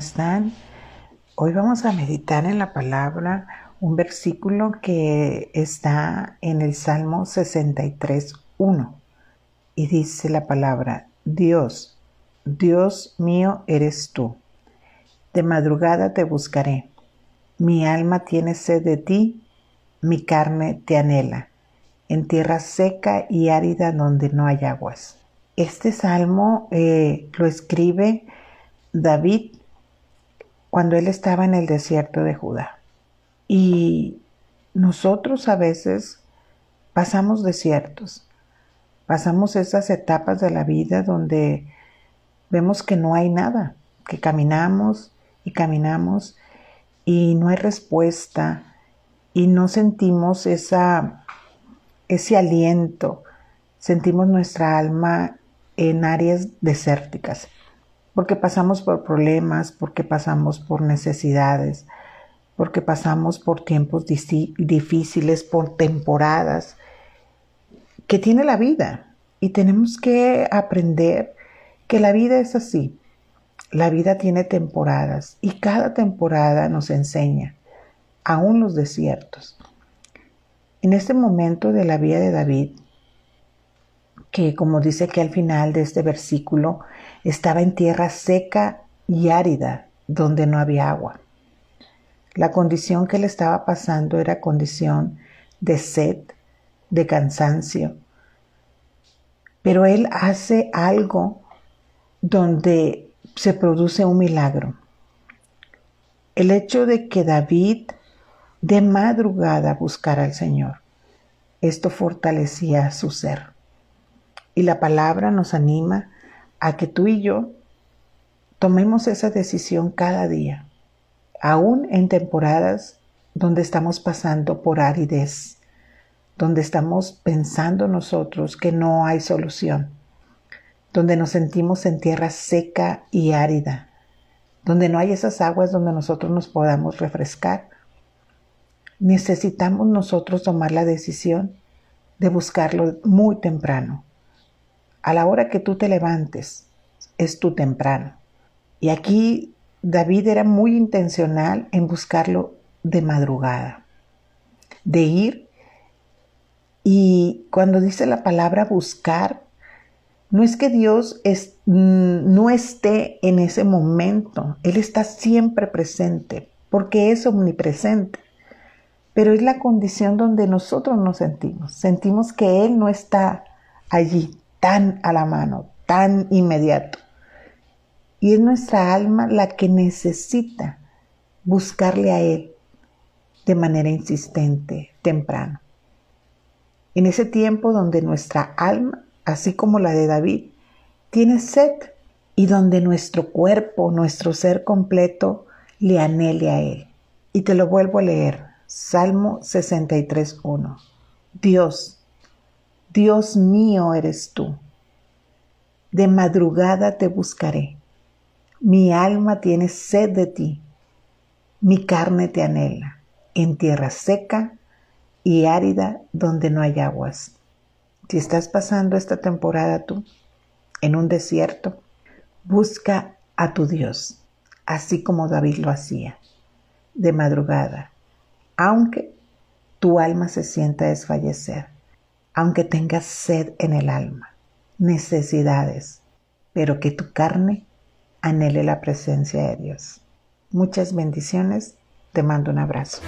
están? Hoy vamos a meditar en la palabra un versículo que está en el Salmo 63.1 y dice la palabra, Dios, Dios mío eres tú. De madrugada te buscaré. Mi alma tiene sed de ti, mi carne te anhela, en tierra seca y árida donde no hay aguas. Este salmo eh, lo escribe David cuando él estaba en el desierto de Judá. Y nosotros a veces pasamos desiertos, pasamos esas etapas de la vida donde vemos que no hay nada, que caminamos y caminamos y no hay respuesta y no sentimos esa, ese aliento, sentimos nuestra alma en áreas desérticas porque pasamos por problemas, porque pasamos por necesidades, porque pasamos por tiempos difíciles, por temporadas que tiene la vida. Y tenemos que aprender que la vida es así. La vida tiene temporadas y cada temporada nos enseña, aún los desiertos. En este momento de la vida de David, que como dice que al final de este versículo, estaba en tierra seca y árida, donde no había agua. La condición que le estaba pasando era condición de sed, de cansancio. Pero él hace algo donde se produce un milagro. El hecho de que David de madrugada buscara al Señor, esto fortalecía su ser. Y la palabra nos anima a que tú y yo tomemos esa decisión cada día, aún en temporadas donde estamos pasando por aridez, donde estamos pensando nosotros que no hay solución, donde nos sentimos en tierra seca y árida, donde no hay esas aguas donde nosotros nos podamos refrescar. Necesitamos nosotros tomar la decisión de buscarlo muy temprano a la hora que tú te levantes, es tu temprano. Y aquí David era muy intencional en buscarlo de madrugada, de ir. Y cuando dice la palabra buscar, no es que Dios mm, no esté en ese momento, Él está siempre presente, porque es omnipresente. Pero es la condición donde nosotros nos sentimos. Sentimos que Él no está allí, tan a la mano, tan inmediato. Y es nuestra alma la que necesita buscarle a Él de manera insistente, temprano. En ese tiempo donde nuestra alma, así como la de David, tiene sed y donde nuestro cuerpo, nuestro ser completo, le anhele a Él. Y te lo vuelvo a leer. Salmo 63.1. Dios, Dios mío eres tú. De madrugada te buscaré. Mi alma tiene sed de ti. Mi carne te anhela en tierra seca y árida donde no hay aguas. Si estás pasando esta temporada tú en un desierto, busca a tu Dios, así como David lo hacía, de madrugada, aunque tu alma se sienta desfallecer aunque tengas sed en el alma, necesidades, pero que tu carne anhele la presencia de Dios. Muchas bendiciones, te mando un abrazo.